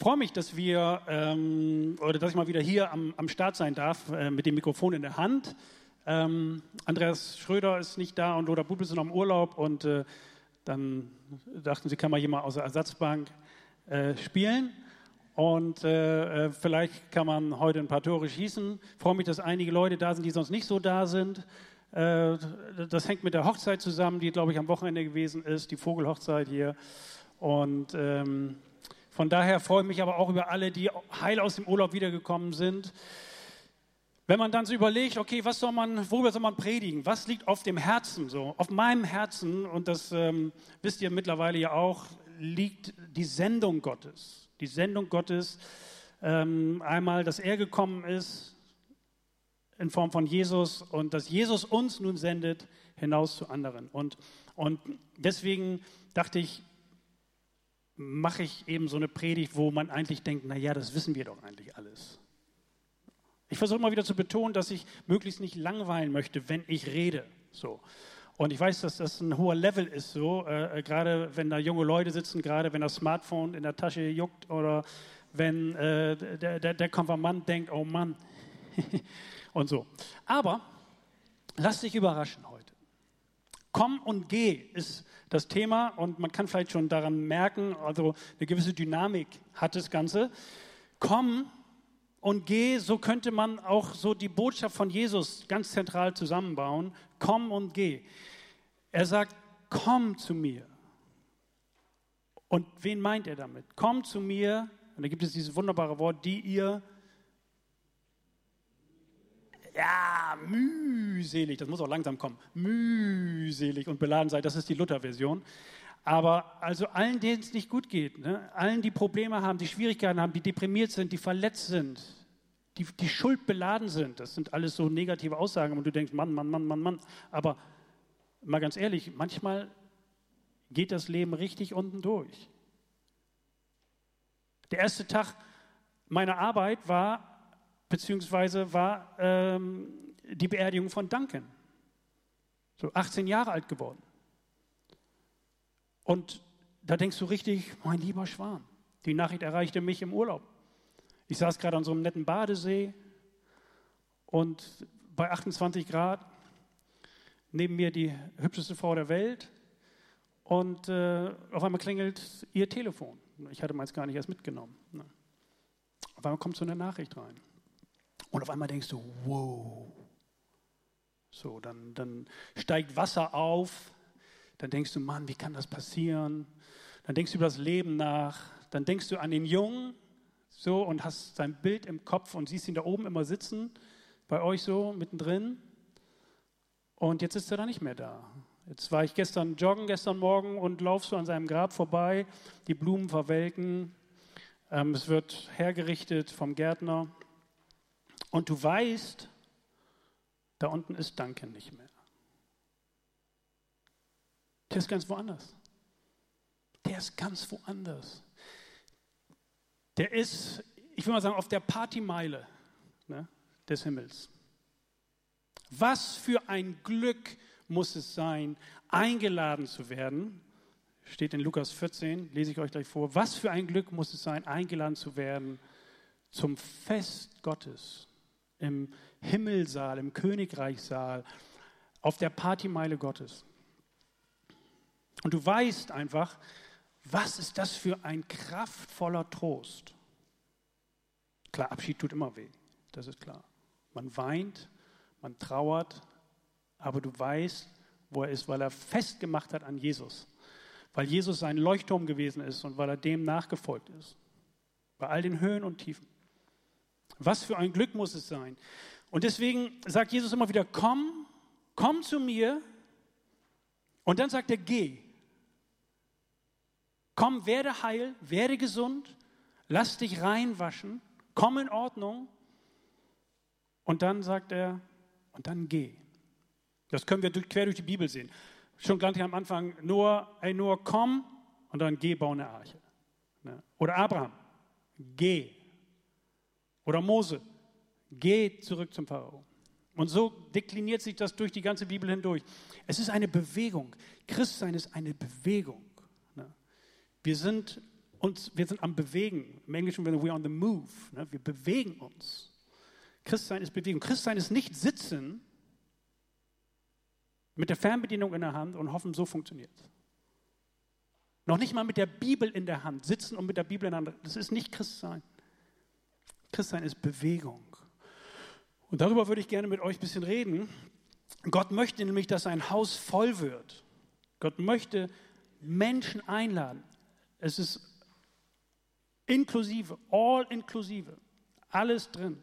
freue mich, dass wir ähm, oder dass ich mal wieder hier am, am Start sein darf äh, mit dem Mikrofon in der Hand. Ähm, Andreas Schröder ist nicht da und Lothar Bubel sind am Urlaub und äh, dann dachten sie, kann mal jemand aus der Ersatzbank äh, spielen. Und äh, äh, vielleicht kann man heute ein paar Tore schießen. Ich freue mich, dass einige Leute da sind, die sonst nicht so da sind. Äh, das hängt mit der Hochzeit zusammen, die, glaube ich, am Wochenende gewesen ist, die Vogelhochzeit hier. Und ähm, von daher freue ich mich aber auch über alle, die heil aus dem Urlaub wiedergekommen sind. Wenn man dann so überlegt, okay, was soll man, worüber soll man predigen? Was liegt auf dem Herzen so? Auf meinem Herzen, und das ähm, wisst ihr mittlerweile ja auch, liegt die Sendung Gottes. Die Sendung Gottes, ähm, einmal, dass er gekommen ist in Form von Jesus und dass Jesus uns nun sendet hinaus zu anderen. Und, und deswegen dachte ich, mache ich eben so eine Predigt, wo man eigentlich denkt, na ja, das wissen wir doch eigentlich alles. Ich versuche immer wieder zu betonen, dass ich möglichst nicht langweilen möchte, wenn ich rede. So. Und ich weiß, dass das ein hoher Level ist, so, äh, äh, gerade wenn da junge Leute sitzen, gerade wenn das Smartphone in der Tasche juckt oder wenn äh, der, der, der Konfirmand denkt, oh Mann, und so. Aber lass dich überraschen. Komm und geh ist das Thema und man kann vielleicht schon daran merken, also eine gewisse Dynamik hat das Ganze. Komm und geh, so könnte man auch so die Botschaft von Jesus ganz zentral zusammenbauen. Komm und geh. Er sagt, komm zu mir. Und wen meint er damit? Komm zu mir, und da gibt es dieses wunderbare Wort, die ihr, ja, mühselig, das muss auch langsam kommen, mühselig und beladen seid, das ist die Luther-Version. Aber also allen, denen es nicht gut geht, ne? allen, die Probleme haben, die Schwierigkeiten haben, die deprimiert sind, die verletzt sind, die, die Schuld beladen sind, das sind alles so negative Aussagen und du denkst, Mann, Mann, Mann, Mann, Mann. Aber mal ganz ehrlich, manchmal geht das Leben richtig unten durch. Der erste Tag meiner Arbeit war, beziehungsweise war ähm, die Beerdigung von Duncan. So 18 Jahre alt geworden. Und da denkst du richtig, mein lieber Schwan, die Nachricht erreichte mich im Urlaub. Ich saß gerade an so einem netten Badesee und bei 28 Grad neben mir die hübscheste Frau der Welt und äh, auf einmal klingelt ihr Telefon. Ich hatte meins gar nicht erst mitgenommen. Ne? Auf einmal kommt so eine Nachricht rein. Und auf einmal denkst du, wow. So, dann, dann steigt Wasser auf dann denkst du, Mann, wie kann das passieren? Dann denkst du über das Leben nach. Dann denkst du an den Jungen so und hast sein Bild im Kopf und siehst ihn da oben immer sitzen, bei euch so mittendrin. Und jetzt ist er da nicht mehr da. Jetzt war ich gestern joggen, gestern Morgen und lauf so an seinem Grab vorbei. Die Blumen verwelken. Ähm, es wird hergerichtet vom Gärtner. Und du weißt, da unten ist Danke nicht mehr. Der ist ganz woanders. Der ist ganz woanders. Der ist, ich will mal sagen, auf der Partymeile ne, des Himmels. Was für ein Glück muss es sein, eingeladen zu werden, steht in Lukas 14, lese ich euch gleich vor. Was für ein Glück muss es sein, eingeladen zu werden zum Fest Gottes, im Himmelsaal, im Königreichsaal, auf der Partymeile Gottes. Und du weißt einfach, was ist das für ein kraftvoller Trost. Klar, Abschied tut immer weh, das ist klar. Man weint, man trauert, aber du weißt, wo er ist, weil er festgemacht hat an Jesus. Weil Jesus sein Leuchtturm gewesen ist und weil er dem nachgefolgt ist. Bei all den Höhen und Tiefen. Was für ein Glück muss es sein. Und deswegen sagt Jesus immer wieder, komm, komm zu mir. Und dann sagt er, geh. Komm, werde heil, werde gesund, lass dich reinwaschen, komm in Ordnung. Und dann sagt er, und dann geh. Das können wir quer durch die Bibel sehen. Schon gleich am Anfang, nur, ey, nur komm und dann geh, bau eine Arche. Ne? Oder Abraham, geh. Oder Mose, geh zurück zum Pharao. Und so dekliniert sich das durch die ganze Bibel hindurch. Es ist eine Bewegung. Christsein ist eine Bewegung. Wir sind uns, wir sind am Bewegen. Im Englischen wäre we on the move. Ne? Wir bewegen uns. Christsein ist Bewegung. Christsein ist nicht sitzen mit der Fernbedienung in der Hand und hoffen, so funktioniert Noch nicht mal mit der Bibel in der Hand sitzen und mit der Bibel in der Hand. Das ist nicht Christsein. Christsein ist Bewegung. Und darüber würde ich gerne mit euch ein bisschen reden. Gott möchte nämlich, dass sein Haus voll wird. Gott möchte Menschen einladen. Es ist inklusive, all inklusive, alles drin.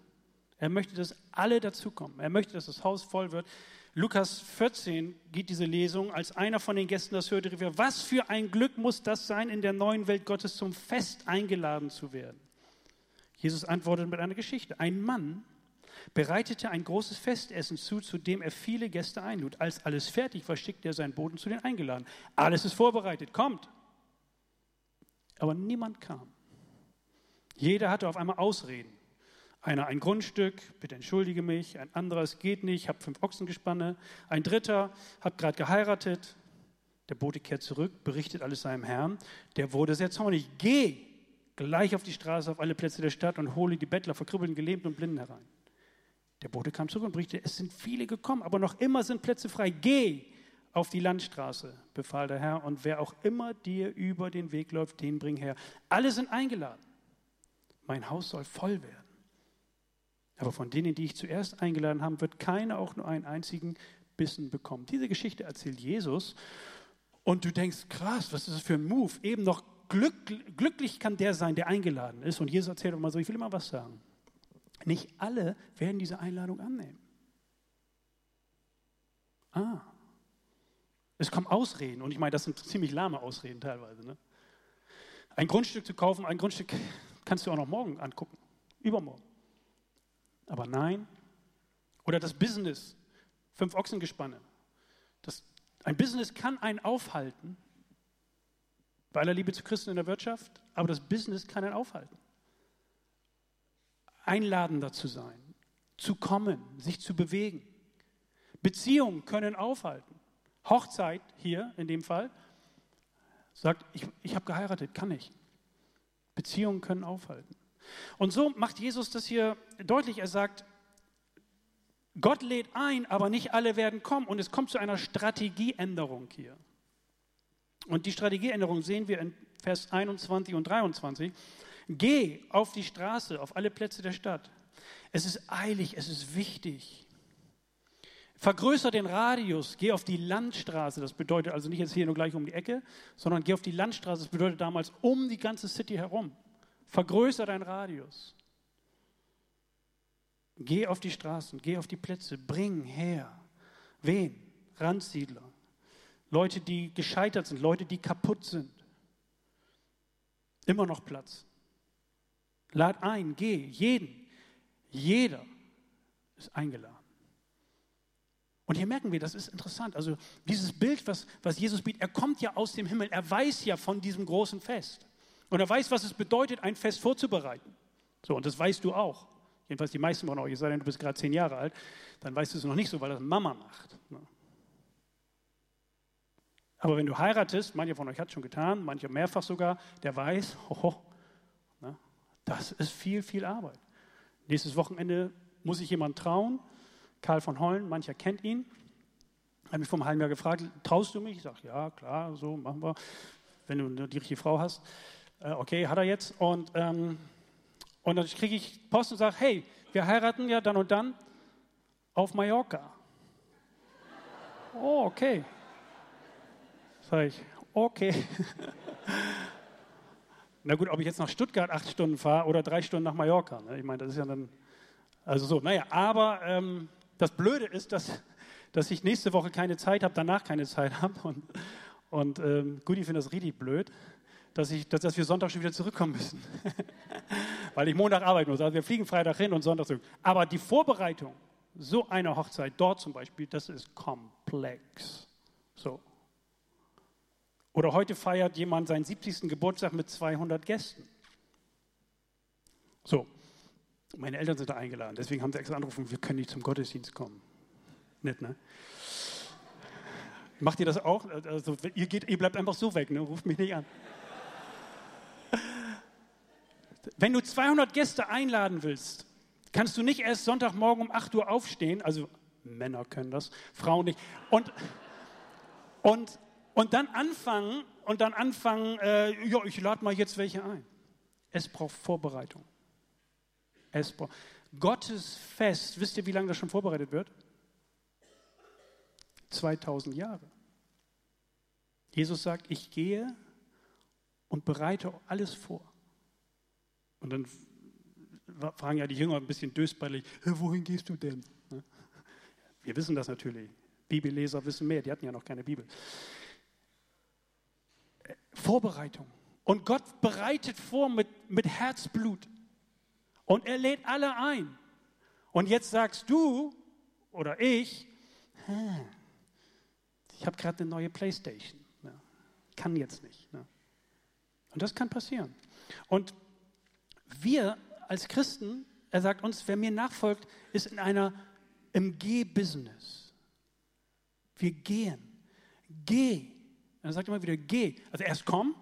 Er möchte, dass alle dazukommen. Er möchte, dass das Haus voll wird. Lukas 14 geht diese Lesung, als einer von den Gästen das hörte, rief er, was für ein Glück muss das sein, in der neuen Welt Gottes zum Fest eingeladen zu werden. Jesus antwortet mit einer Geschichte. Ein Mann bereitete ein großes Festessen zu, zu dem er viele Gäste einlud. Als alles fertig war, schickte er seinen Boten zu den Eingeladenen. Alles ist vorbereitet, kommt. Aber niemand kam. Jeder hatte auf einmal Ausreden. Einer ein Grundstück, bitte entschuldige mich, ein anderer, es geht nicht, ich habe fünf Ochsengespanne, ein dritter hat gerade geheiratet, der Bote kehrt zurück, berichtet alles seinem Herrn, der wurde sehr zornig, geh gleich auf die Straße, auf alle Plätze der Stadt und hole die Bettler, verkribbelten, Gelähmten und Blinden herein. Der Bote kam zurück und berichtete, es sind viele gekommen, aber noch immer sind Plätze frei. Geh auf die Landstraße, befahl der Herr, und wer auch immer dir über den Weg läuft, den bring her. Alle sind eingeladen. Mein Haus soll voll werden. Aber von denen, die ich zuerst eingeladen habe, wird keiner auch nur einen einzigen Bissen bekommen. Diese Geschichte erzählt Jesus. Und du denkst, krass, was ist das für ein Move? Eben noch glück, glücklich kann der sein, der eingeladen ist. Und Jesus erzählt immer so, ich will immer was sagen. Nicht alle werden diese Einladung annehmen. Ah. Es kommen Ausreden. Und ich meine, das sind ziemlich lahme Ausreden teilweise. Ne? Ein Grundstück zu kaufen, ein Grundstück kannst du auch noch morgen angucken. Übermorgen. Aber nein. Oder das Business. Fünf Ochsengespanne. Das, ein Business kann einen aufhalten. Bei aller Liebe zu Christen in der Wirtschaft. Aber das Business kann einen aufhalten einladender zu sein, zu kommen, sich zu bewegen. Beziehungen können aufhalten. Hochzeit hier in dem Fall sagt, ich, ich habe geheiratet, kann ich. Beziehungen können aufhalten. Und so macht Jesus das hier deutlich. Er sagt, Gott lädt ein, aber nicht alle werden kommen. Und es kommt zu einer Strategieänderung hier. Und die Strategieänderung sehen wir in Vers 21 und 23. Geh auf die Straße, auf alle Plätze der Stadt. Es ist eilig, es ist wichtig. Vergrößere den Radius, geh auf die Landstraße. Das bedeutet also nicht jetzt hier nur gleich um die Ecke, sondern geh auf die Landstraße. Das bedeutet damals um die ganze City herum. Vergrößere deinen Radius. Geh auf die Straßen, geh auf die Plätze, bring her. Wen? Randsiedler. Leute, die gescheitert sind, Leute, die kaputt sind. Immer noch Platz. Lad ein, geh, jeden. Jeder ist eingeladen. Und hier merken wir, das ist interessant. Also dieses Bild, was, was Jesus bietet, er kommt ja aus dem Himmel, er weiß ja von diesem großen Fest. Und er weiß, was es bedeutet, ein Fest vorzubereiten. So, und das weißt du auch. Jedenfalls die meisten von euch, es sei denn, du bist gerade zehn Jahre alt, dann weißt du es noch nicht so, weil das Mama macht. Ne? Aber wenn du heiratest, mancher von euch hat es schon getan, mancher mehrfach sogar, der weiß, oh, das ist viel, viel Arbeit. Nächstes Wochenende muss ich jemand trauen. Karl von Hollen, mancher kennt ihn. Hat mich vor einem halben Jahr gefragt, traust du mich? Ich sage, ja, klar, so machen wir, wenn du die richtige Frau hast. Äh, okay, hat er jetzt. Und, ähm, und dann kriege ich Post und sage, hey, wir heiraten ja dann und dann auf Mallorca. Oh, okay. Sag ich, okay. Na gut, ob ich jetzt nach Stuttgart acht Stunden fahre oder drei Stunden nach Mallorca. Ne? Ich meine, das ist ja dann, also so, naja, aber ähm, das Blöde ist, dass, dass ich nächste Woche keine Zeit habe, danach keine Zeit habe. Und, und ähm, gut, ich finde das richtig blöd, dass, ich, dass, dass wir Sonntag schon wieder zurückkommen müssen. Weil ich Montag arbeiten muss. Also wir fliegen Freitag hin und Sonntag zurück. Aber die Vorbereitung so einer Hochzeit, dort zum Beispiel, das ist komplex. So. Oder heute feiert jemand seinen 70. Geburtstag mit 200 Gästen. So, meine Eltern sind da eingeladen, deswegen haben sie extra angerufen, wir können nicht zum Gottesdienst kommen. Nett, ne? Macht ihr das auch? Also, ihr, geht, ihr bleibt einfach so weg, ne? ruft mich nicht an. Wenn du 200 Gäste einladen willst, kannst du nicht erst Sonntagmorgen um 8 Uhr aufstehen, also Männer können das, Frauen nicht, und, und, und dann anfangen, und dann anfangen, äh, ja, ich lade mal jetzt welche ein. Es braucht Vorbereitung. Es braucht, Gottes Fest, wisst ihr, wie lange das schon vorbereitet wird? 2000 Jahre. Jesus sagt, ich gehe und bereite alles vor. Und dann fragen ja die Jünger ein bisschen dösballig, wohin gehst du denn? Ne? Wir wissen das natürlich. Bibelleser wissen mehr, die hatten ja noch keine Bibel. Vorbereitung. Und Gott bereitet vor mit, mit Herzblut. Und er lädt alle ein. Und jetzt sagst du oder ich, ich habe gerade eine neue Playstation. Kann jetzt nicht. Ne? Und das kann passieren. Und wir als Christen, er sagt uns, wer mir nachfolgt, ist in einer im Geh-Business. Wir gehen. Geh. Er sagt immer wieder, geh. Also erst komm,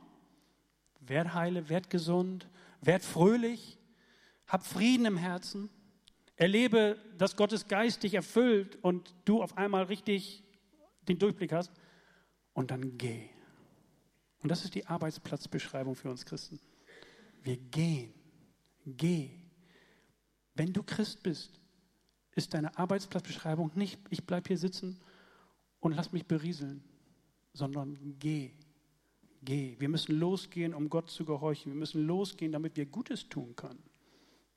werd heile, werd gesund, werd fröhlich, hab Frieden im Herzen, erlebe, dass Gottes Geist dich erfüllt und du auf einmal richtig den Durchblick hast und dann geh. Und das ist die Arbeitsplatzbeschreibung für uns Christen. Wir gehen. Geh. Wenn du Christ bist, ist deine Arbeitsplatzbeschreibung nicht, ich bleibe hier sitzen und lass mich berieseln, sondern geh. Geh. Wir müssen losgehen, um Gott zu gehorchen. Wir müssen losgehen, damit wir Gutes tun können.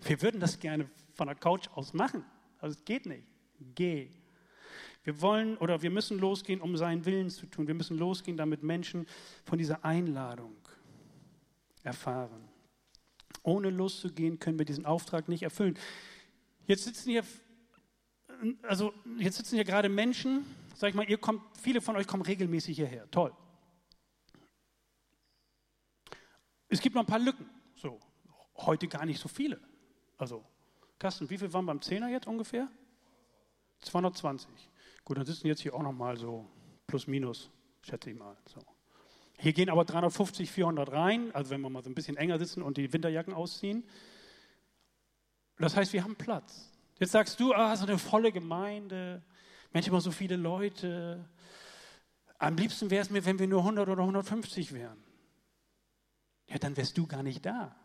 Wir würden das gerne von der Couch aus machen, aber es geht nicht. Geh. Wir wollen oder wir müssen losgehen, um seinen Willen zu tun. Wir müssen losgehen, damit Menschen von dieser Einladung erfahren. Ohne loszugehen, können wir diesen Auftrag nicht erfüllen. Jetzt sitzen hier, also jetzt sitzen hier gerade Menschen, sag ich mal, ihr kommt, viele von euch kommen regelmäßig hierher. Toll. Es gibt noch ein paar Lücken. So, heute gar nicht so viele. Also, Carsten, wie viel waren beim Zehner jetzt ungefähr? 220. Gut, dann sitzen jetzt hier auch nochmal so plus minus, schätze ich mal. So. Hier gehen aber 350, 400 rein, also wenn wir mal so ein bisschen enger sitzen und die Winterjacken ausziehen. Das heißt, wir haben Platz. Jetzt sagst du, ah, so eine volle Gemeinde, Immer so viele Leute. Am liebsten wäre es mir, wenn wir nur 100 oder 150 wären. Ja, dann wärst du gar nicht da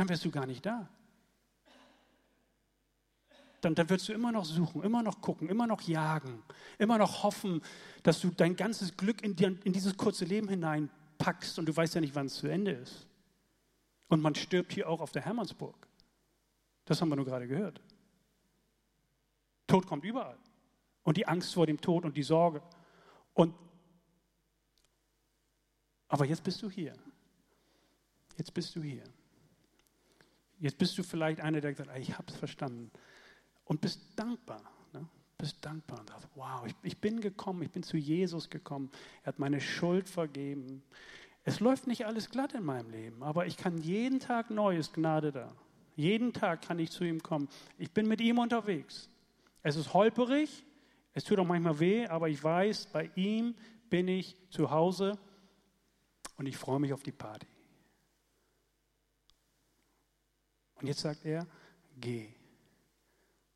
dann wärst du gar nicht da. Dann, dann würdest du immer noch suchen, immer noch gucken, immer noch jagen, immer noch hoffen, dass du dein ganzes Glück in, dir, in dieses kurze Leben hineinpackst und du weißt ja nicht, wann es zu Ende ist. Und man stirbt hier auch auf der Hermannsburg. Das haben wir nur gerade gehört. Tod kommt überall. Und die Angst vor dem Tod und die Sorge. Und aber jetzt bist du hier. Jetzt bist du hier. Jetzt bist du vielleicht einer, der sagt, ich habe es verstanden und bist dankbar. Ne? Bist dankbar und sagst, wow, ich, ich bin gekommen, ich bin zu Jesus gekommen. Er hat meine Schuld vergeben. Es läuft nicht alles glatt in meinem Leben, aber ich kann jeden Tag neu, ist Gnade da. Jeden Tag kann ich zu ihm kommen. Ich bin mit ihm unterwegs. Es ist holperig, es tut auch manchmal weh, aber ich weiß, bei ihm bin ich zu Hause und ich freue mich auf die Party. Und jetzt sagt er, geh.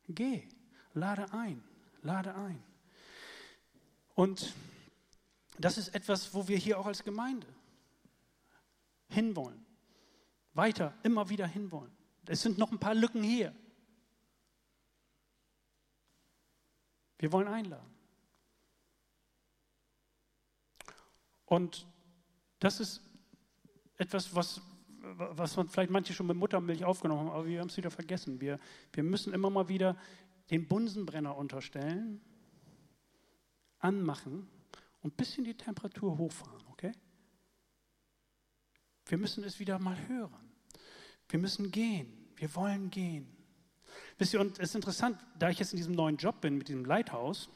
Geh. Lade ein. Lade ein. Und das ist etwas, wo wir hier auch als Gemeinde hinwollen. Weiter, immer wieder hinwollen. Es sind noch ein paar Lücken hier. Wir wollen einladen. Und das ist etwas, was was man vielleicht manche schon mit Muttermilch aufgenommen haben, aber wir haben es wieder vergessen. Wir, wir müssen immer mal wieder den Bunsenbrenner unterstellen, anmachen und ein bisschen die Temperatur hochfahren, okay? Wir müssen es wieder mal hören. Wir müssen gehen. Wir wollen gehen. Wisst ihr, und es ist interessant, da ich jetzt in diesem neuen Job bin, mit diesem Leithaus,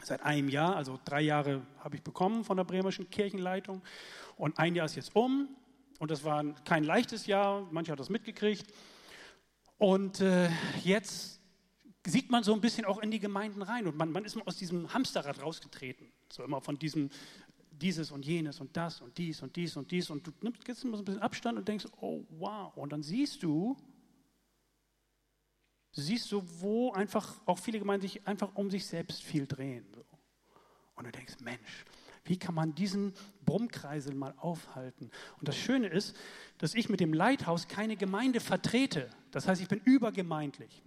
seit einem Jahr, also drei Jahre habe ich bekommen von der Bremerischen Kirchenleitung und ein Jahr ist jetzt um und das war kein leichtes Jahr, manche hat das mitgekriegt. Und äh, jetzt sieht man so ein bisschen auch in die Gemeinden rein und man, man ist aus diesem Hamsterrad rausgetreten. So immer von diesem dieses und jenes und das und dies und dies und dies und du nimmst jetzt immer so ein bisschen Abstand und denkst, oh wow. Und dann siehst du, siehst du, wo einfach auch viele Gemeinden sich einfach um sich selbst viel drehen. Und du denkst, Mensch, wie kann man diesen Brummkreisel mal aufhalten? Und das Schöne ist, dass ich mit dem Leithaus keine Gemeinde vertrete. Das heißt, ich bin übergemeindlich.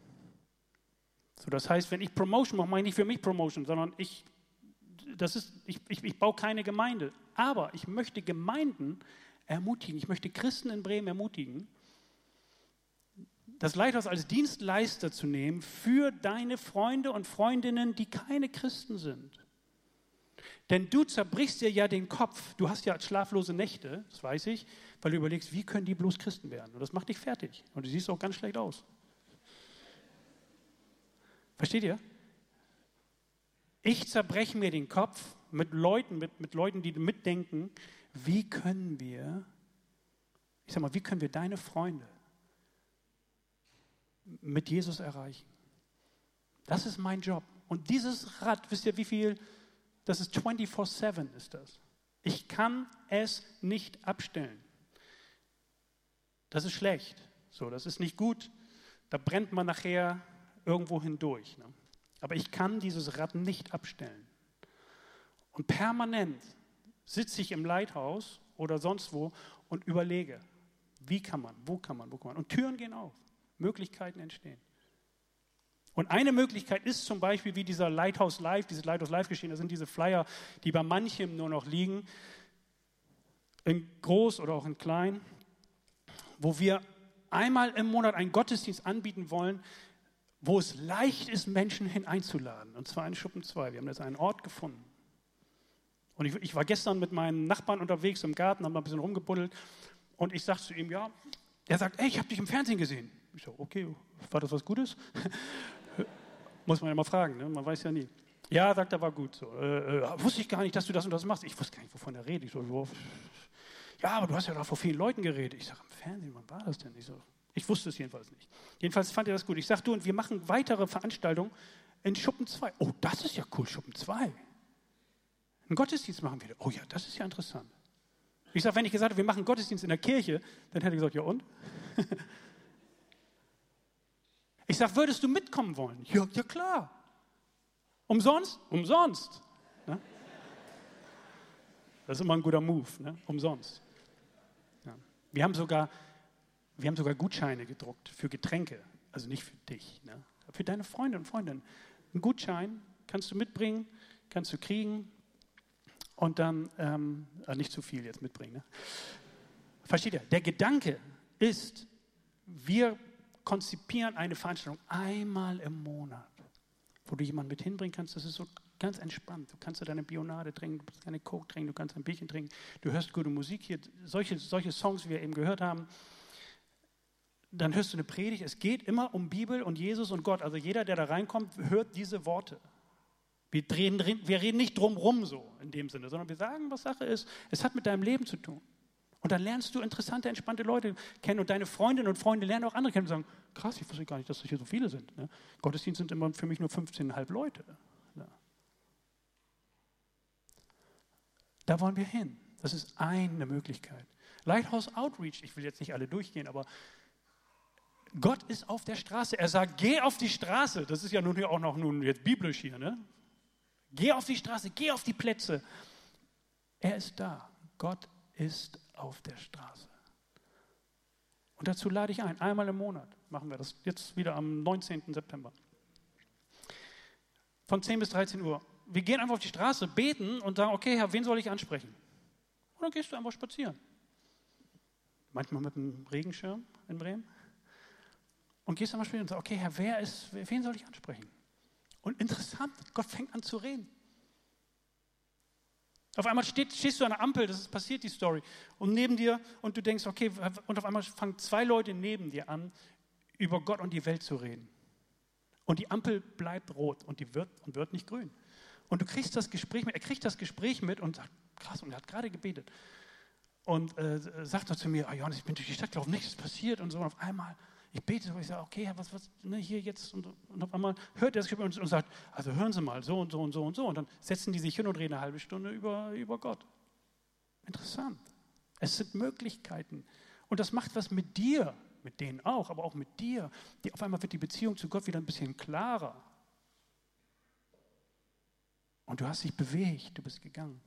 So, das heißt, wenn ich Promotion mache, mache ich nicht für mich Promotion, sondern ich, das ist, ich, ich, ich baue keine Gemeinde. Aber ich möchte Gemeinden ermutigen, ich möchte Christen in Bremen ermutigen, das Leithaus als Dienstleister zu nehmen für deine Freunde und Freundinnen, die keine Christen sind. Denn du zerbrichst dir ja den Kopf. Du hast ja schlaflose Nächte, das weiß ich, weil du überlegst, wie können die bloß Christen werden? Und das macht dich fertig. Und du siehst auch ganz schlecht aus. Versteht ihr? Ich zerbreche mir den Kopf mit Leuten, mit, mit Leuten, die mitdenken, wie können wir, ich sag mal, wie können wir deine Freunde mit Jesus erreichen? Das ist mein Job. Und dieses Rad, wisst ihr, wie viel, das ist 24-7 ist das. Ich kann es nicht abstellen. Das ist schlecht. So, das ist nicht gut. Da brennt man nachher irgendwo hindurch. Ne? Aber ich kann dieses Rad nicht abstellen. Und permanent sitze ich im Leithaus oder sonst wo und überlege, wie kann man, wo kann man, wo kann man. Und Türen gehen auf, Möglichkeiten entstehen. Und eine Möglichkeit ist zum Beispiel wie dieser Lighthouse Live, dieses Lighthouse Live geschehen, das sind diese Flyer, die bei manchem nur noch liegen, in groß oder auch in klein, wo wir einmal im Monat einen Gottesdienst anbieten wollen, wo es leicht ist, Menschen hineinzuladen. Und zwar in Schuppen 2. Wir haben jetzt einen Ort gefunden. Und ich, ich war gestern mit meinen Nachbarn unterwegs im Garten, haben mal ein bisschen rumgebuddelt. Und ich sagte zu ihm, ja, er sagt, ey, ich habe dich im Fernsehen gesehen. Ich so, okay, war das was Gutes? Muss man ja mal fragen, ne? man weiß ja nie. Ja, sagt er, war gut. So, äh, äh, wusste ich gar nicht, dass du das und das machst. Ich wusste gar nicht, wovon er redet. Ich so, ja, aber du hast ja da vor vielen Leuten geredet. Ich sage, im Fernsehen, wann war das denn? Ich so, ich wusste es jedenfalls nicht. Jedenfalls fand er das gut. Ich sagte, du, und wir machen weitere Veranstaltungen in Schuppen 2. Oh, das ist ja cool, Schuppen 2. Einen Gottesdienst machen wir. Oh ja, das ist ja interessant. Ich sage, wenn ich gesagt hätte, wir machen Gottesdienst in der Kirche, dann hätte er gesagt, ja und? ich sage, würdest du mitkommen wollen? Ja, ja klar. Umsonst? Umsonst. Ne? Das ist immer ein guter Move, ne? umsonst. Ja. Wir haben sogar wir haben sogar Gutscheine gedruckt für Getränke, also nicht für dich, ne? für deine Freunde und Freundinnen. Ein Gutschein kannst du mitbringen, kannst du kriegen und dann, ähm, also nicht zu viel jetzt mitbringen. Ne? Versteht ihr? Der Gedanke ist, wir konzipieren eine Veranstaltung einmal im Monat, wo du jemanden mit hinbringen kannst. Das ist so ganz entspannt. Du kannst deine Bionade trinken, du kannst deine Coke trinken, du kannst ein Bierchen trinken, du hörst gute Musik hier. Solche, solche Songs, wie wir eben gehört haben, dann hörst du eine Predigt. Es geht immer um Bibel und Jesus und Gott. Also jeder, der da reinkommt, hört diese Worte. Wir, drehen, wir reden nicht drumrum so in dem Sinne, sondern wir sagen, was Sache ist. Es hat mit deinem Leben zu tun. Und dann lernst du interessante, entspannte Leute kennen und deine Freundinnen und Freunde lernen auch andere kennen und sagen, krass, ich wusste gar nicht, dass das hier so viele sind. Ne? Gottesdienst sind immer für mich nur 15,5 Leute. Ja. Da wollen wir hin. Das ist eine Möglichkeit. Lighthouse Outreach, ich will jetzt nicht alle durchgehen, aber Gott ist auf der Straße. Er sagt, geh auf die Straße. Das ist ja nun auch noch nun jetzt biblisch hier, ne? Geh auf die Straße, geh auf die Plätze. Er ist da. Gott ist auf der Straße. Und dazu lade ich ein, einmal im Monat machen wir das, jetzt wieder am 19. September. Von 10 bis 13 Uhr. Wir gehen einfach auf die Straße, beten und sagen, okay, Herr, wen soll ich ansprechen? Und dann gehst du einfach spazieren. Manchmal mit einem Regenschirm in Bremen und gehst einmal später und sagst, okay, Herr, wer ist, wen soll ich ansprechen? Und interessant, Gott fängt an zu reden. Auf einmal steht, stehst du an der Ampel, das ist passiert, die Story, und neben dir, und du denkst, okay, und auf einmal fangen zwei Leute neben dir an, über Gott und die Welt zu reden. Und die Ampel bleibt rot und die wird und wird nicht grün. Und du kriegst das Gespräch mit, er kriegt das Gespräch mit und sagt, krass, und er hat gerade gebetet. Und äh, sagt er zu mir, ah, Johannes, ich bin durch die Stadt gelaufen, nichts ist passiert und so. Und auf einmal ich bete so, ich sage, okay, was, was, ne, hier jetzt. Und, und auf einmal hört er das und, sagt, also hören Sie mal, so und so und so und so. Und dann setzen die sich hin und reden eine halbe Stunde über, über Gott. Interessant. Es sind Möglichkeiten. Und das macht was mit dir, mit denen auch, aber auch mit dir. Die, auf einmal wird die Beziehung zu Gott wieder ein bisschen klarer. Und du hast dich bewegt, du bist gegangen.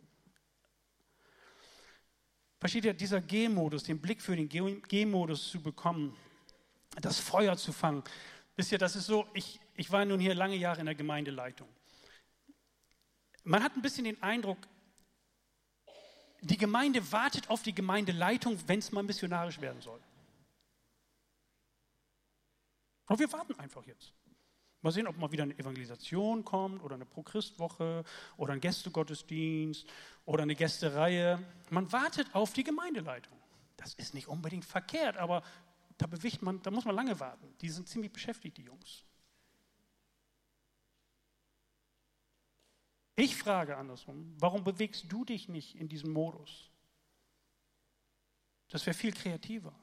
Versteht ihr, dieser G-Modus, den Blick für den G-Modus zu bekommen, das Feuer zu fangen. Wisst ihr, das ist so, ich, ich war nun hier lange Jahre in der Gemeindeleitung. Man hat ein bisschen den Eindruck, die Gemeinde wartet auf die Gemeindeleitung, wenn es mal missionarisch werden soll. Und wir warten einfach jetzt. Mal sehen, ob mal wieder eine Evangelisation kommt oder eine Pro-Christ-Woche oder ein Gästegottesdienst oder eine Gästereihe. Man wartet auf die Gemeindeleitung. Das ist nicht unbedingt verkehrt, aber da bewegt man, da muss man lange warten. Die sind ziemlich beschäftigt, die Jungs. Ich frage andersrum, warum bewegst du dich nicht in diesem Modus? Das wäre viel kreativer.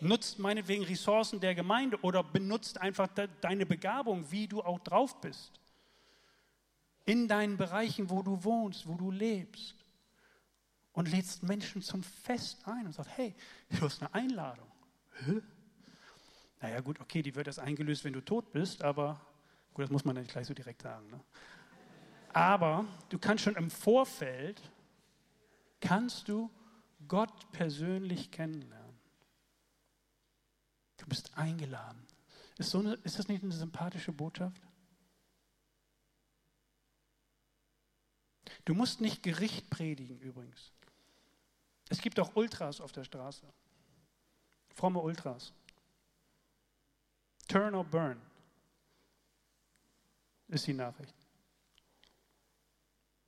Nutzt meinetwegen Ressourcen der Gemeinde oder benutzt einfach de deine Begabung, wie du auch drauf bist. In deinen Bereichen, wo du wohnst, wo du lebst und lädst Menschen zum Fest ein und sagst, hey, du hast eine Einladung. Hä? Naja gut, okay, die wird erst eingelöst, wenn du tot bist, aber gut, das muss man nicht gleich so direkt sagen. Ne? Aber du kannst schon im Vorfeld, kannst du Gott persönlich kennenlernen. Du bist eingeladen. Ist, so eine, ist das nicht eine sympathische Botschaft? Du musst nicht Gericht predigen übrigens. Es gibt auch Ultras auf der Straße. Fromme Ultras. Turn or burn ist die Nachricht.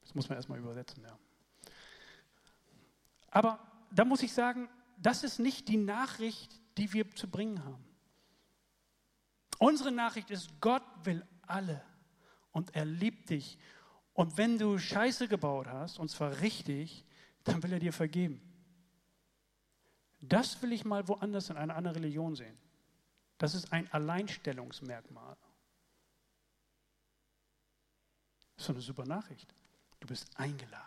Das muss man erstmal übersetzen, ja. Aber da muss ich sagen, das ist nicht die Nachricht, die wir zu bringen haben. Unsere Nachricht ist, Gott will alle und er liebt dich. Und wenn du Scheiße gebaut hast, und zwar richtig, dann will er dir vergeben. Das will ich mal woanders in einer anderen Religion sehen. Das ist ein Alleinstellungsmerkmal. Das ist so eine super Nachricht. Du bist eingeladen.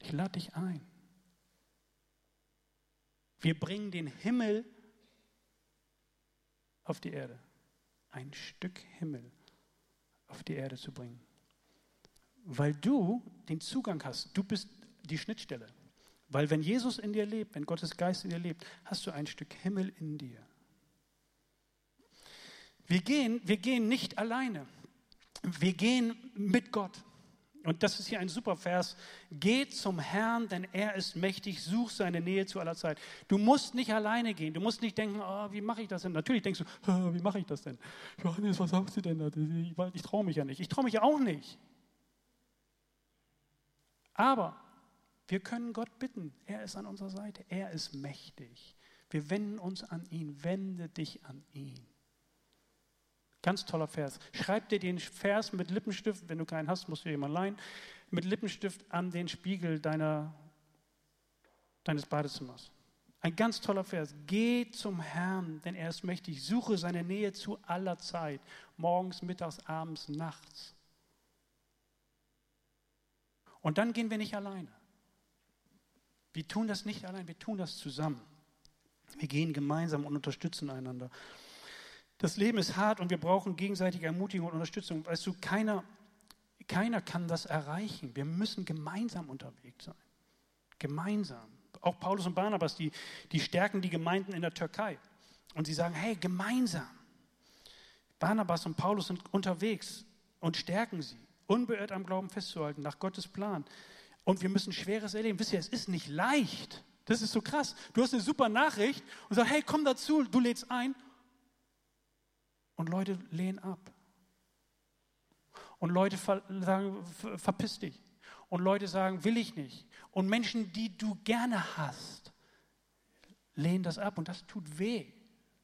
Ich lade dich ein. Wir bringen den Himmel auf die Erde. Ein Stück Himmel auf die Erde zu bringen. Weil du den Zugang hast. Du bist die Schnittstelle. Weil wenn Jesus in dir lebt, wenn Gottes Geist in dir lebt, hast du ein Stück Himmel in dir. Wir gehen, wir gehen nicht alleine. Wir gehen mit Gott. Und das ist hier ein super Vers. Geht zum Herrn, denn er ist mächtig, such seine Nähe zu aller Zeit. Du musst nicht alleine gehen. Du musst nicht denken, oh, wie mache ich das denn? Natürlich denkst du, wie mache ich das denn? Johannes, was sagst du denn? Ich, ich traue mich ja nicht. Ich traue mich ja auch nicht. Aber wir können Gott bitten. Er ist an unserer Seite. Er ist mächtig. Wir wenden uns an ihn. Wende dich an ihn. Ganz toller Vers. Schreib dir den Vers mit Lippenstift, wenn du keinen hast, musst du jemanden leihen, mit Lippenstift an den Spiegel deiner, deines Badezimmers. Ein ganz toller Vers. Geh zum Herrn, denn er ist mächtig. Suche seine Nähe zu aller Zeit. Morgens, mittags, abends, nachts. Und dann gehen wir nicht alleine. Wir tun das nicht allein, wir tun das zusammen. Wir gehen gemeinsam und unterstützen einander. Das Leben ist hart und wir brauchen gegenseitige Ermutigung und Unterstützung. Weißt du, keiner, keiner kann das erreichen. Wir müssen gemeinsam unterwegs sein. Gemeinsam. Auch Paulus und Barnabas, die, die stärken die Gemeinden in der Türkei. Und sie sagen, hey, gemeinsam. Barnabas und Paulus sind unterwegs und stärken sie, unbeirrt am Glauben festzuhalten, nach Gottes Plan. Und wir müssen Schweres erleben. Wisst ihr, es ist nicht leicht. Das ist so krass. Du hast eine super Nachricht und sagst, hey, komm dazu, du lädst ein. Und Leute lehnen ab. Und Leute sagen, verpiss dich. Und Leute sagen, will ich nicht. Und Menschen, die du gerne hast, lehnen das ab. Und das tut weh.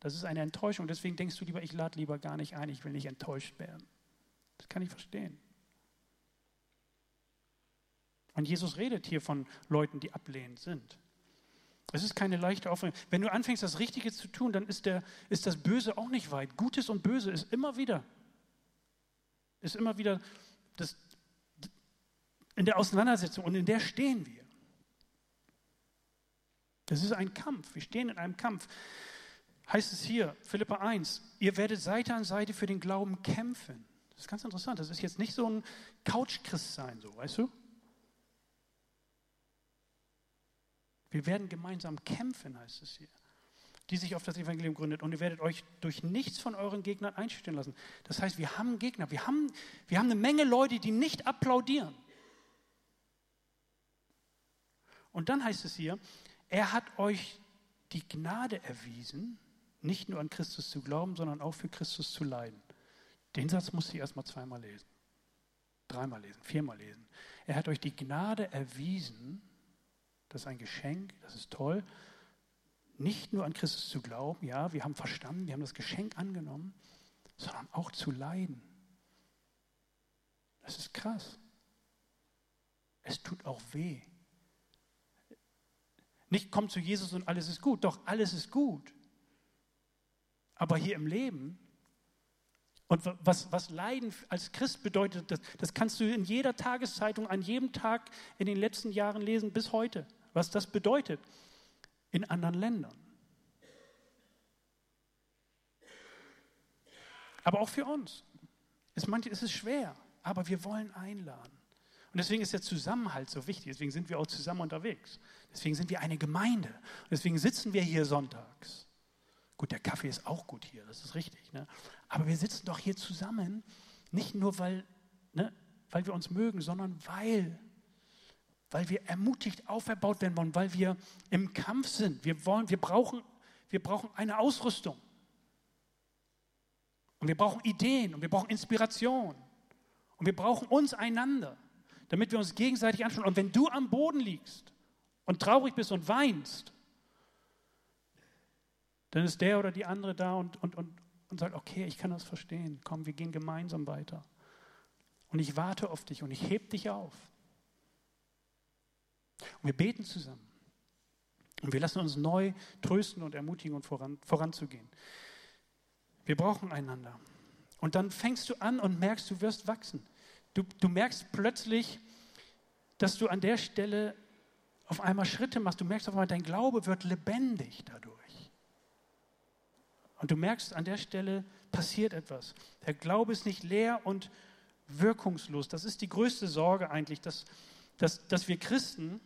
Das ist eine Enttäuschung. Deswegen denkst du lieber, ich lade lieber gar nicht ein, ich will nicht enttäuscht werden. Das kann ich verstehen. Und Jesus redet hier von Leuten, die ablehnend sind. Es ist keine leichte Aufgabe. Wenn du anfängst, das Richtige zu tun, dann ist, der, ist das Böse auch nicht weit. Gutes und Böse ist immer wieder, ist immer wieder das, in der Auseinandersetzung und in der stehen wir. Das ist ein Kampf. Wir stehen in einem Kampf. Heißt es hier, Philippa 1, ihr werdet Seite an Seite für den Glauben kämpfen. Das ist ganz interessant. Das ist jetzt nicht so ein Couch-Christ sein, so, weißt du? Wir werden gemeinsam kämpfen, heißt es hier, die sich auf das Evangelium gründet. Und ihr werdet euch durch nichts von euren Gegnern einstellen lassen. Das heißt, wir haben Gegner. Wir haben, wir haben eine Menge Leute, die nicht applaudieren. Und dann heißt es hier, er hat euch die Gnade erwiesen, nicht nur an Christus zu glauben, sondern auch für Christus zu leiden. Den Satz muss ich erst mal zweimal lesen, dreimal lesen, viermal lesen. Er hat euch die Gnade erwiesen, das ist ein Geschenk, das ist toll. Nicht nur an Christus zu glauben, ja, wir haben verstanden, wir haben das Geschenk angenommen, sondern auch zu leiden. Das ist krass. Es tut auch weh. Nicht kommt zu Jesus und alles ist gut, doch alles ist gut. Aber hier im Leben und was, was Leiden als Christ bedeutet, das, das kannst du in jeder Tageszeitung an jedem Tag in den letzten Jahren lesen bis heute was das bedeutet in anderen Ländern. Aber auch für uns. Es, ist schwer, aber wir wollen einladen. Und deswegen ist der Zusammenhalt so wichtig. Deswegen sind wir auch zusammen unterwegs. Deswegen sind wir eine Gemeinde. Und deswegen sitzen wir hier sonntags. Gut, der Kaffee ist auch gut hier, das ist richtig. Ne? Aber wir sitzen doch hier zusammen, nicht nur, weil, ne, weil wir uns mögen, sondern weil weil wir ermutigt auferbaut werden wollen, weil wir im Kampf sind. Wir, wollen, wir, brauchen, wir brauchen eine Ausrüstung. Und wir brauchen Ideen und wir brauchen Inspiration. Und wir brauchen uns einander, damit wir uns gegenseitig anschauen. Und wenn du am Boden liegst und traurig bist und weinst, dann ist der oder die andere da und, und, und, und sagt, okay, ich kann das verstehen. Komm, wir gehen gemeinsam weiter. Und ich warte auf dich und ich heb dich auf. Und wir beten zusammen. Und wir lassen uns neu trösten und ermutigen und voran, voranzugehen. Wir brauchen einander. Und dann fängst du an und merkst, du wirst wachsen. Du, du merkst plötzlich, dass du an der Stelle auf einmal Schritte machst. Du merkst auf einmal, dein Glaube wird lebendig dadurch. Und du merkst, an der Stelle passiert etwas. Der Glaube ist nicht leer und wirkungslos. Das ist die größte Sorge eigentlich, dass dass, dass wir Christen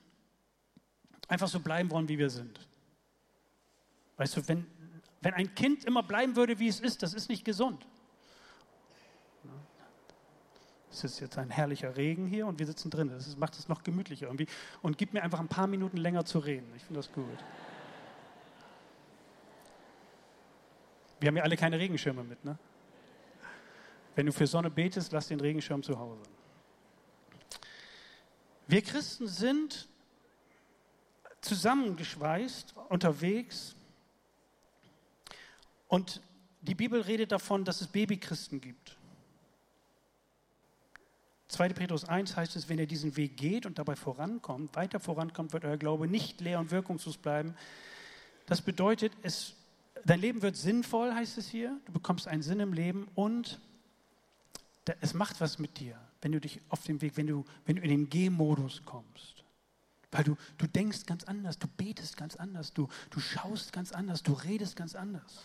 einfach so bleiben wollen, wie wir sind. Weißt du, wenn, wenn ein Kind immer bleiben würde, wie es ist, das ist nicht gesund. Es ist jetzt ein herrlicher Regen hier und wir sitzen drin. Das macht es noch gemütlicher irgendwie. Und gibt mir einfach ein paar Minuten länger zu reden. Ich finde das gut. Wir haben ja alle keine Regenschirme mit, ne? Wenn du für Sonne betest, lass den Regenschirm zu Hause. Wir Christen sind zusammengeschweißt, unterwegs. Und die Bibel redet davon, dass es Babychristen gibt. 2. Petrus 1 heißt es, wenn ihr diesen Weg geht und dabei vorankommt, weiter vorankommt, wird euer Glaube nicht leer und wirkungslos bleiben. Das bedeutet, es, dein Leben wird sinnvoll, heißt es hier. Du bekommst einen Sinn im Leben und es macht was mit dir wenn du dich auf dem Weg, wenn du, wenn du in den G-Modus kommst. Weil du, du denkst ganz anders, du betest ganz anders, du, du schaust ganz anders, du redest ganz anders.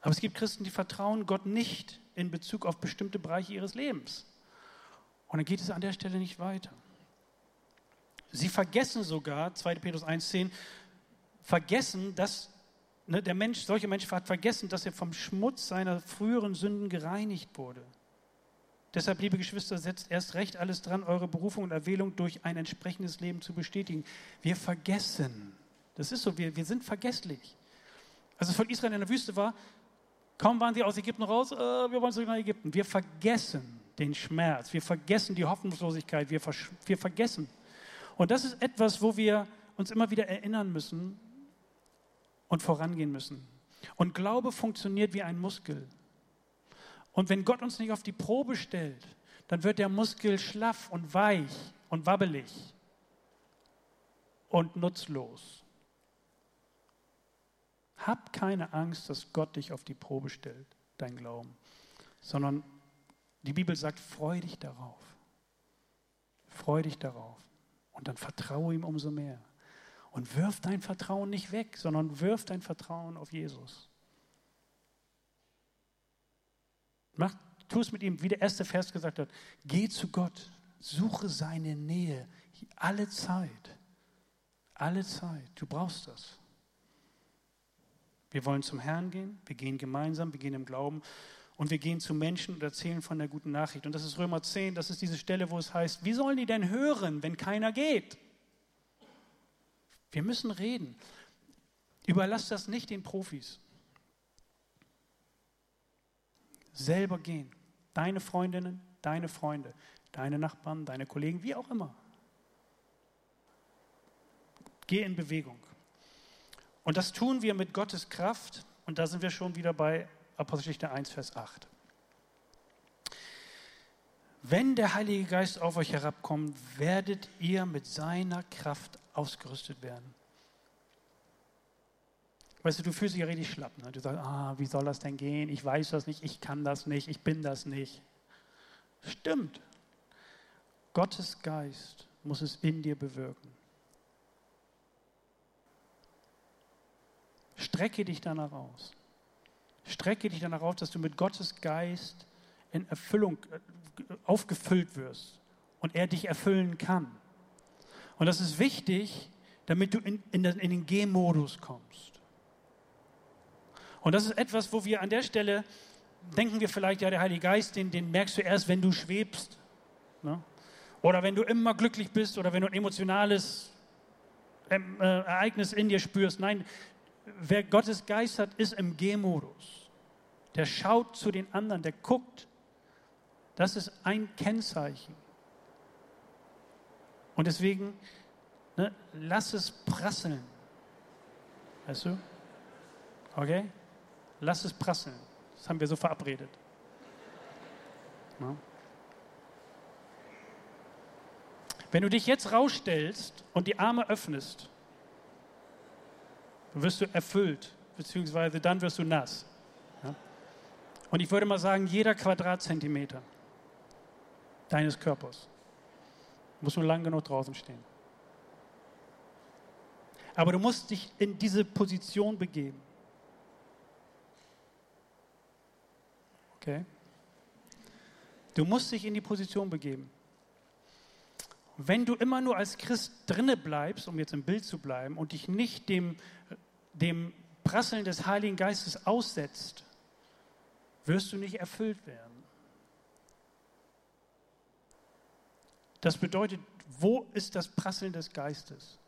Aber es gibt Christen, die vertrauen Gott nicht in Bezug auf bestimmte Bereiche ihres Lebens. Und dann geht es an der Stelle nicht weiter. Sie vergessen sogar, 2. Petrus 1,10, vergessen, dass ne, der Mensch, solcher Mensch hat vergessen, dass er vom Schmutz seiner früheren Sünden gereinigt wurde. Deshalb, liebe Geschwister, setzt erst recht alles dran, eure Berufung und Erwählung durch ein entsprechendes Leben zu bestätigen. Wir vergessen. Das ist so, wir, wir sind vergesslich. Als es von Israel in der Wüste war, kaum waren sie aus Ägypten raus, äh, wir wollen zurück nach Ägypten. Wir vergessen den Schmerz, wir vergessen die Hoffnungslosigkeit, wir, wir vergessen. Und das ist etwas, wo wir uns immer wieder erinnern müssen und vorangehen müssen. Und Glaube funktioniert wie ein Muskel. Und wenn Gott uns nicht auf die Probe stellt, dann wird der Muskel schlaff und weich und wabbelig und nutzlos. Hab keine Angst, dass Gott dich auf die Probe stellt, dein Glauben, sondern die Bibel sagt, freu dich darauf. Freu dich darauf. Und dann vertraue ihm umso mehr. Und wirf dein Vertrauen nicht weg, sondern wirf dein Vertrauen auf Jesus. Mach, tu es mit ihm, wie der erste Vers gesagt hat. Geh zu Gott, suche seine Nähe alle Zeit. Alle Zeit. Du brauchst das. Wir wollen zum Herrn gehen, wir gehen gemeinsam, wir gehen im Glauben und wir gehen zu Menschen und erzählen von der guten Nachricht. Und das ist Römer 10, das ist diese Stelle, wo es heißt, wie sollen die denn hören, wenn keiner geht? Wir müssen reden. Überlass das nicht den Profis. Selber gehen. Deine Freundinnen, deine Freunde, deine Nachbarn, deine Kollegen, wie auch immer. Geh in Bewegung. Und das tun wir mit Gottes Kraft. Und da sind wir schon wieder bei Apostelgeschichte 1, Vers 8. Wenn der Heilige Geist auf euch herabkommt, werdet ihr mit seiner Kraft ausgerüstet werden. Weißt du, du fühlst dich ja richtig schlapp. Ne? Du sagst, ah, wie soll das denn gehen? Ich weiß das nicht, ich kann das nicht, ich bin das nicht. Stimmt. Gottes Geist muss es in dir bewirken. Strecke dich danach aus. Strecke dich danach aus, dass du mit Gottes Geist in Erfüllung äh, aufgefüllt wirst und er dich erfüllen kann. Und das ist wichtig, damit du in, in, in den G-Modus kommst. Und das ist etwas, wo wir an der Stelle denken wir vielleicht, ja, der Heilige Geist, den, den merkst du erst, wenn du schwebst. Ne? Oder wenn du immer glücklich bist oder wenn du ein emotionales ähm, äh, Ereignis in dir spürst. Nein, wer Gottes Geist hat, ist im G-Modus. Der schaut zu den anderen, der guckt. Das ist ein Kennzeichen. Und deswegen, ne, lass es prasseln. Weißt du? Okay? Lass es prasseln. Das haben wir so verabredet. Ja. Wenn du dich jetzt rausstellst und die Arme öffnest, wirst du erfüllt, beziehungsweise dann wirst du nass. Ja? Und ich würde mal sagen, jeder Quadratzentimeter deines Körpers muss nur lang genug draußen stehen. Aber du musst dich in diese Position begeben. Okay? Du musst dich in die Position begeben. Wenn du immer nur als Christ drinne bleibst, um jetzt im Bild zu bleiben, und dich nicht dem, dem Prasseln des Heiligen Geistes aussetzt, wirst du nicht erfüllt werden. Das bedeutet, wo ist das Prasseln des Geistes?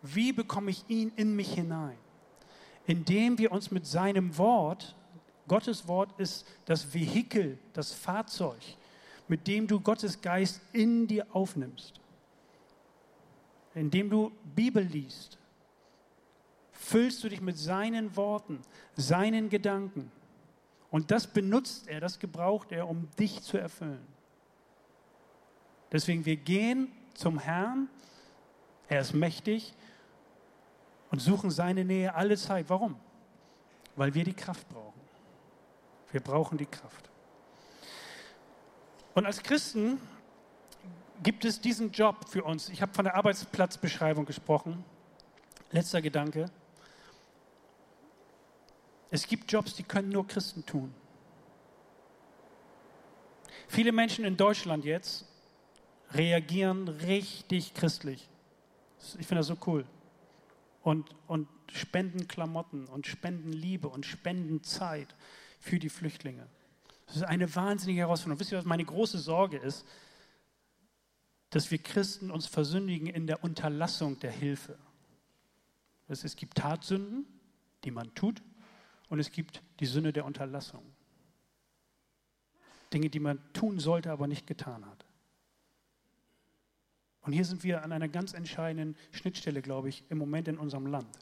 Wie bekomme ich ihn in mich hinein? Indem wir uns mit seinem Wort, Gottes Wort ist das Vehikel, das Fahrzeug, mit dem du Gottes Geist in dir aufnimmst. Indem du Bibel liest, füllst du dich mit seinen Worten, seinen Gedanken. Und das benutzt er, das gebraucht er, um dich zu erfüllen. Deswegen, wir gehen zum Herrn, er ist mächtig und suchen seine Nähe alle Zeit. Warum? Weil wir die Kraft brauchen. Wir brauchen die Kraft. Und als Christen gibt es diesen Job für uns. Ich habe von der Arbeitsplatzbeschreibung gesprochen. Letzter Gedanke. Es gibt Jobs, die können nur Christen tun. Viele Menschen in Deutschland jetzt reagieren richtig christlich. Ich finde das so cool. Und, und spenden Klamotten und spenden Liebe und spenden Zeit für die Flüchtlinge. Das ist eine wahnsinnige Herausforderung. Wisst ihr, was meine große Sorge ist? Dass wir Christen uns versündigen in der Unterlassung der Hilfe. Es gibt Tatsünden, die man tut, und es gibt die Sünde der Unterlassung. Dinge, die man tun sollte, aber nicht getan hat. Und hier sind wir an einer ganz entscheidenden Schnittstelle, glaube ich, im Moment in unserem Land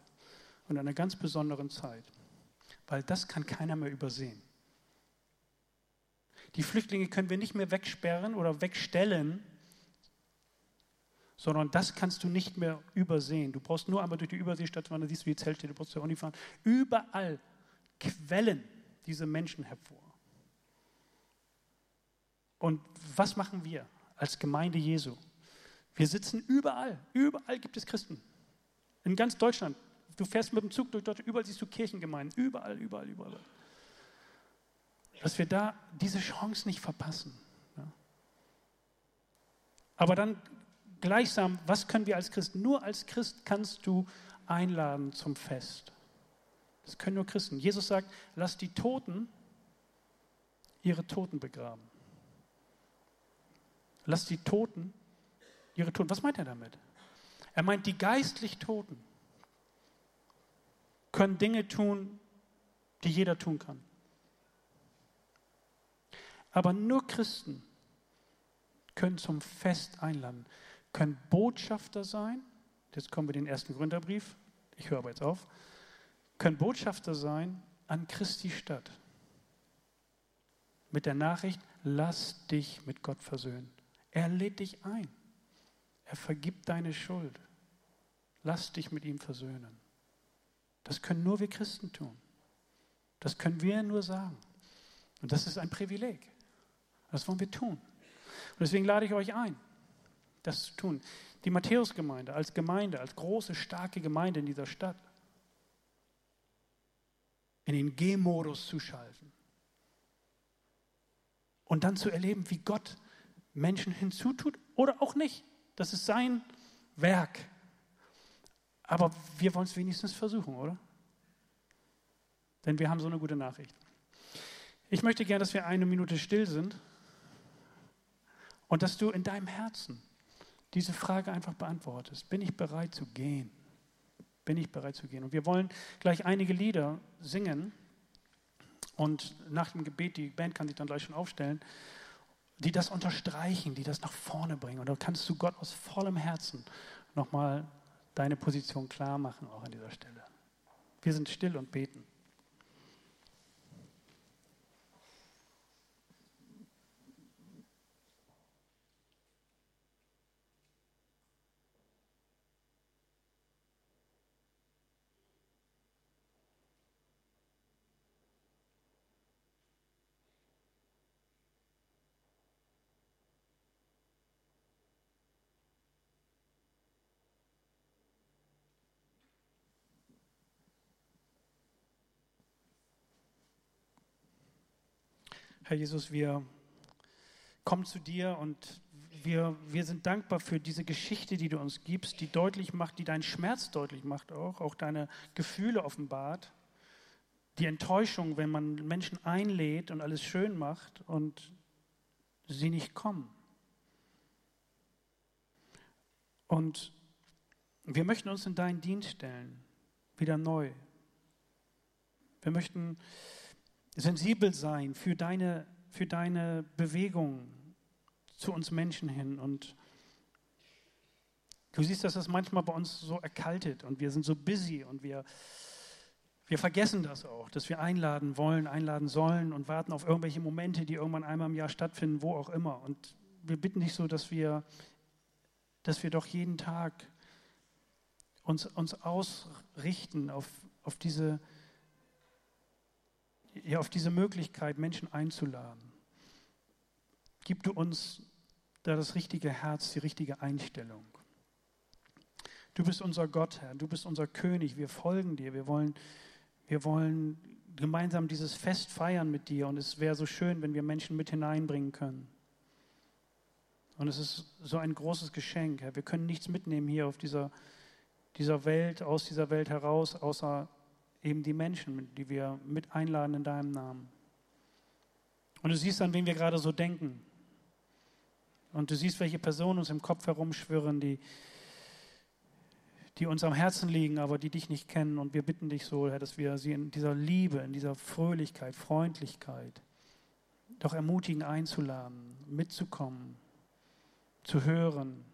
und einer ganz besonderen Zeit, weil das kann keiner mehr übersehen. Die Flüchtlinge können wir nicht mehr wegsperren oder wegstellen, sondern das kannst du nicht mehr übersehen. Du brauchst nur einmal durch die Überseestadt fahren, dann siehst du die Zelte, du brauchst ja auch nicht fahren. Überall quellen diese Menschen hervor. Und was machen wir als Gemeinde Jesu. Wir sitzen überall, überall gibt es Christen. In ganz Deutschland. Du fährst mit dem Zug durch Deutschland, überall siehst du Kirchengemeinden, überall, überall, überall. Dass wir da diese Chance nicht verpassen. Ja. Aber dann gleichsam, was können wir als Christen? Nur als Christ kannst du einladen zum Fest. Das können nur Christen. Jesus sagt, lass die Toten ihre Toten begraben. Lass die Toten ihre Toten. Was meint er damit? Er meint, die geistlich Toten können Dinge tun, die jeder tun kann. Aber nur Christen können zum Fest einladen, können Botschafter sein. Jetzt kommen wir den ersten Gründerbrief. Ich höre aber jetzt auf. Können Botschafter sein an Christi Stadt. Mit der Nachricht, lass dich mit Gott versöhnen. Er lädt dich ein. Er vergibt deine Schuld. Lass dich mit ihm versöhnen. Das können nur wir Christen tun. Das können wir nur sagen. Und das ist ein Privileg. Das wollen wir tun. Und deswegen lade ich euch ein, das zu tun. Die Matthäusgemeinde als Gemeinde, als große, starke Gemeinde in dieser Stadt, in den G-Modus zu schalten. Und dann zu erleben, wie Gott Menschen hinzutut oder auch nicht. Das ist sein Werk. Aber wir wollen es wenigstens versuchen, oder? Denn wir haben so eine gute Nachricht. Ich möchte gerne, dass wir eine Minute still sind und dass du in deinem Herzen diese Frage einfach beantwortest. Bin ich bereit zu gehen? Bin ich bereit zu gehen? Und wir wollen gleich einige Lieder singen. Und nach dem Gebet, die Band kann sich dann gleich schon aufstellen die das unterstreichen, die das nach vorne bringen. Und dann kannst du Gott aus vollem Herzen nochmal deine Position klar machen, auch an dieser Stelle. Wir sind still und beten. Herr Jesus, wir kommen zu dir und wir, wir sind dankbar für diese Geschichte, die du uns gibst, die deutlich macht, die deinen Schmerz deutlich macht auch, auch deine Gefühle offenbart. Die Enttäuschung, wenn man Menschen einlädt und alles schön macht und sie nicht kommen. Und wir möchten uns in deinen Dienst stellen, wieder neu. Wir möchten sensibel sein für deine, für deine Bewegung zu uns Menschen hin. Und du siehst, dass das manchmal bei uns so erkaltet und wir sind so busy und wir, wir vergessen das auch, dass wir einladen wollen, einladen sollen und warten auf irgendwelche Momente, die irgendwann einmal im Jahr stattfinden, wo auch immer. Und wir bitten dich so, dass wir, dass wir doch jeden Tag uns, uns ausrichten auf, auf diese ja, auf diese Möglichkeit, Menschen einzuladen. Gib du uns da das richtige Herz, die richtige Einstellung. Du bist unser Gott, Herr, du bist unser König, wir folgen dir, wir wollen, wir wollen gemeinsam dieses Fest feiern mit dir und es wäre so schön, wenn wir Menschen mit hineinbringen können. Und es ist so ein großes Geschenk, Herr. Wir können nichts mitnehmen hier auf dieser, dieser Welt, aus dieser Welt heraus, außer eben die Menschen, die wir mit einladen in deinem Namen. Und du siehst, an wen wir gerade so denken. Und du siehst, welche Personen uns im Kopf herumschwirren, die, die uns am Herzen liegen, aber die dich nicht kennen. Und wir bitten dich so, Herr, dass wir sie in dieser Liebe, in dieser Fröhlichkeit, Freundlichkeit doch ermutigen, einzuladen, mitzukommen, zu hören,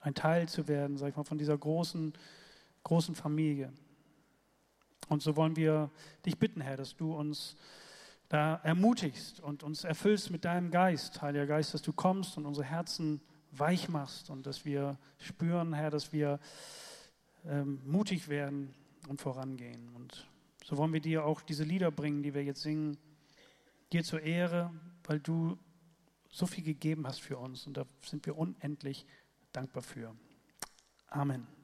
ein Teil zu werden, sag ich mal, von dieser großen, großen Familie. Und so wollen wir dich bitten, Herr, dass du uns da ermutigst und uns erfüllst mit deinem Geist, Heiliger Geist, dass du kommst und unsere Herzen weich machst und dass wir spüren, Herr, dass wir ähm, mutig werden und vorangehen. Und so wollen wir dir auch diese Lieder bringen, die wir jetzt singen, dir zur Ehre, weil du so viel gegeben hast für uns und da sind wir unendlich dankbar für. Amen.